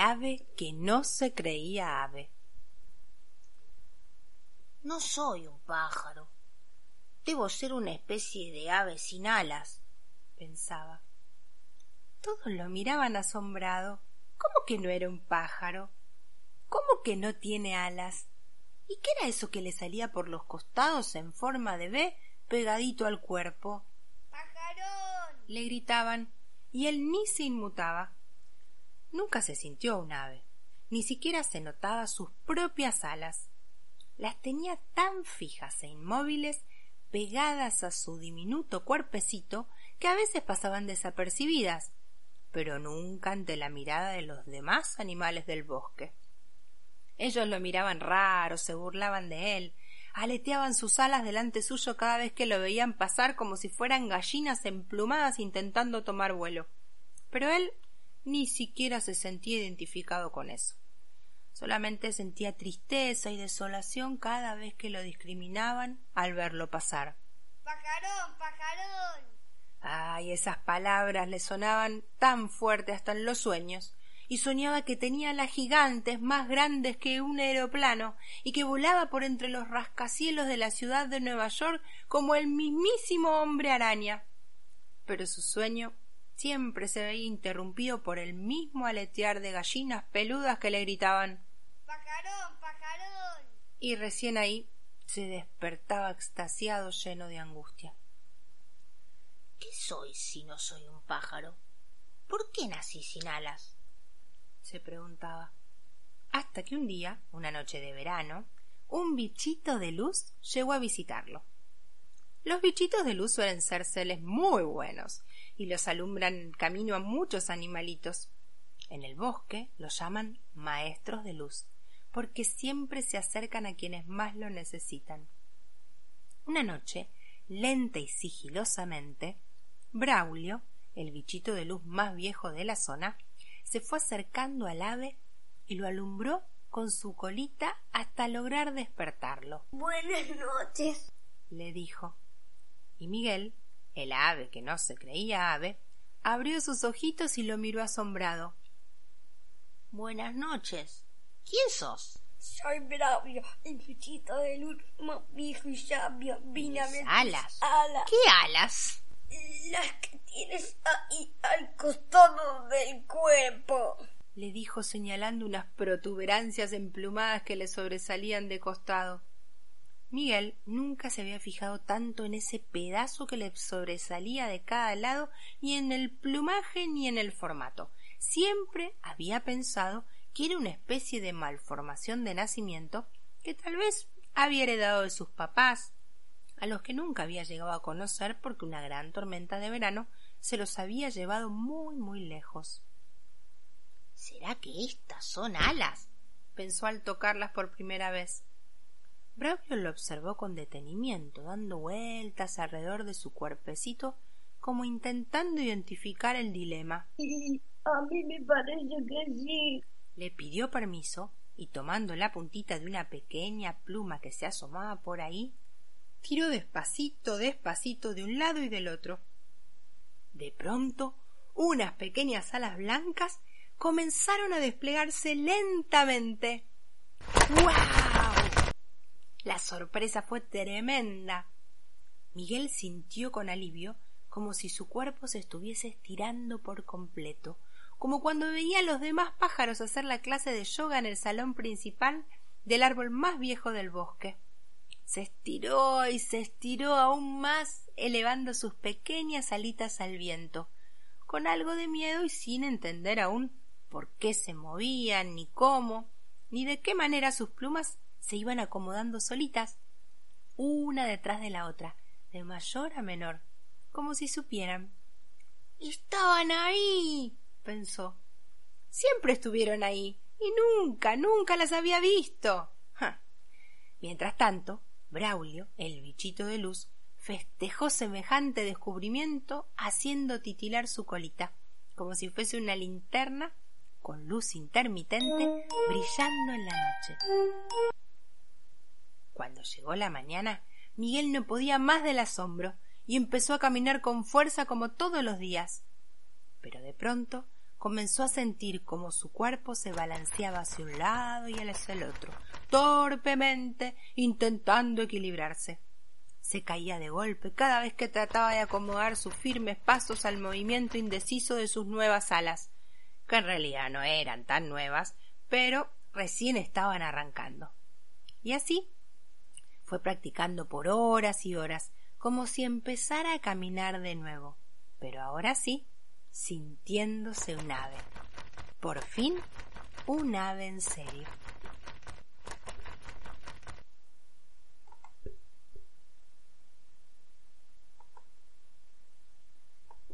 ave que no se creía ave. No soy un pájaro. Debo ser una especie de ave sin alas, pensaba. Todos lo miraban asombrado. ¿Cómo que no era un pájaro? ¿Cómo que no tiene alas? ¿Y qué era eso que le salía por los costados en forma de B pegadito al cuerpo? ¡Pajarón! le gritaban, y él ni se inmutaba. Nunca se sintió un ave, ni siquiera se notaba sus propias alas. Las tenía tan fijas e inmóviles, pegadas a su diminuto cuerpecito, que a veces pasaban desapercibidas, pero nunca ante la mirada de los demás animales del bosque. Ellos lo miraban raro, se burlaban de él, aleteaban sus alas delante suyo cada vez que lo veían pasar como si fueran gallinas emplumadas intentando tomar vuelo. Pero él ni siquiera se sentía identificado con eso. Solamente sentía tristeza y desolación cada vez que lo discriminaban al verlo pasar. ¡Pajarón, pajarón! Ay, esas palabras le sonaban tan fuerte hasta en los sueños, y soñaba que tenía alas gigantes más grandes que un aeroplano y que volaba por entre los rascacielos de la ciudad de Nueva York como el mismísimo hombre araña. Pero su sueño siempre se veía interrumpido por el mismo aletear de gallinas peludas que le gritaban ¡Pajarón, pajarón! y recién ahí se despertaba extasiado lleno de angustia. ¿Qué soy si no soy un pájaro? ¿Por qué nací sin alas? se preguntaba. Hasta que un día, una noche de verano, un bichito de luz llegó a visitarlo. Los bichitos de luz suelen ser seres muy buenos y los alumbran camino a muchos animalitos. En el bosque los llaman maestros de luz, porque siempre se acercan a quienes más lo necesitan. Una noche, lenta y sigilosamente, Braulio, el bichito de luz más viejo de la zona, se fue acercando al ave y lo alumbró con su colita hasta lograr despertarlo. Buenas noches, le dijo. Y Miguel, el ave que no se creía ave, abrió sus ojitos y lo miró asombrado. Buenas noches. ¿Quién sos? Soy Bravio, el bichito de luz más viejo y sabio. Vine a ver alas? alas. ¿Qué alas? Las que tienes ahí al costado del cuerpo. le dijo señalando unas protuberancias emplumadas que le sobresalían de costado. Miguel nunca se había fijado tanto en ese pedazo que le sobresalía de cada lado, ni en el plumaje ni en el formato. Siempre había pensado que era una especie de malformación de nacimiento que tal vez había heredado de sus papás, a los que nunca había llegado a conocer porque una gran tormenta de verano se los había llevado muy muy lejos. ¿Será que estas son alas? pensó al tocarlas por primera vez. Braulio lo observó con detenimiento, dando vueltas alrededor de su cuerpecito como intentando identificar el dilema. A mí me parece que sí. Le pidió permiso y tomando la puntita de una pequeña pluma que se asomaba por ahí, tiró despacito, despacito de un lado y del otro. De pronto, unas pequeñas alas blancas comenzaron a desplegarse lentamente. La sorpresa fue tremenda. Miguel sintió con alivio como si su cuerpo se estuviese estirando por completo, como cuando veía a los demás pájaros hacer la clase de yoga en el salón principal del árbol más viejo del bosque. Se estiró y se estiró aún más, elevando sus pequeñas alitas al viento, con algo de miedo y sin entender aún por qué se movían, ni cómo, ni de qué manera sus plumas se iban acomodando solitas. una detrás de la otra, de mayor a menor, como si supieran. Estaban ahí, pensó. Siempre estuvieron ahí, y nunca, nunca las había visto. Mientras tanto, Braulio, el bichito de luz, festejó semejante descubrimiento haciendo titilar su colita, como si fuese una linterna con luz intermitente brillando en la noche. Cuando llegó la mañana, Miguel no podía más del asombro y empezó a caminar con fuerza como todos los días. Pero de pronto comenzó a sentir como su cuerpo se balanceaba hacia un lado y hacia el otro, torpemente, intentando equilibrarse. Se caía de golpe cada vez que trataba de acomodar sus firmes pasos al movimiento indeciso de sus nuevas alas, que en realidad no eran tan nuevas, pero recién estaban arrancando. Y así fue practicando por horas y horas, como si empezara a caminar de nuevo, pero ahora sí, sintiéndose un ave. Por fin, un ave en serio.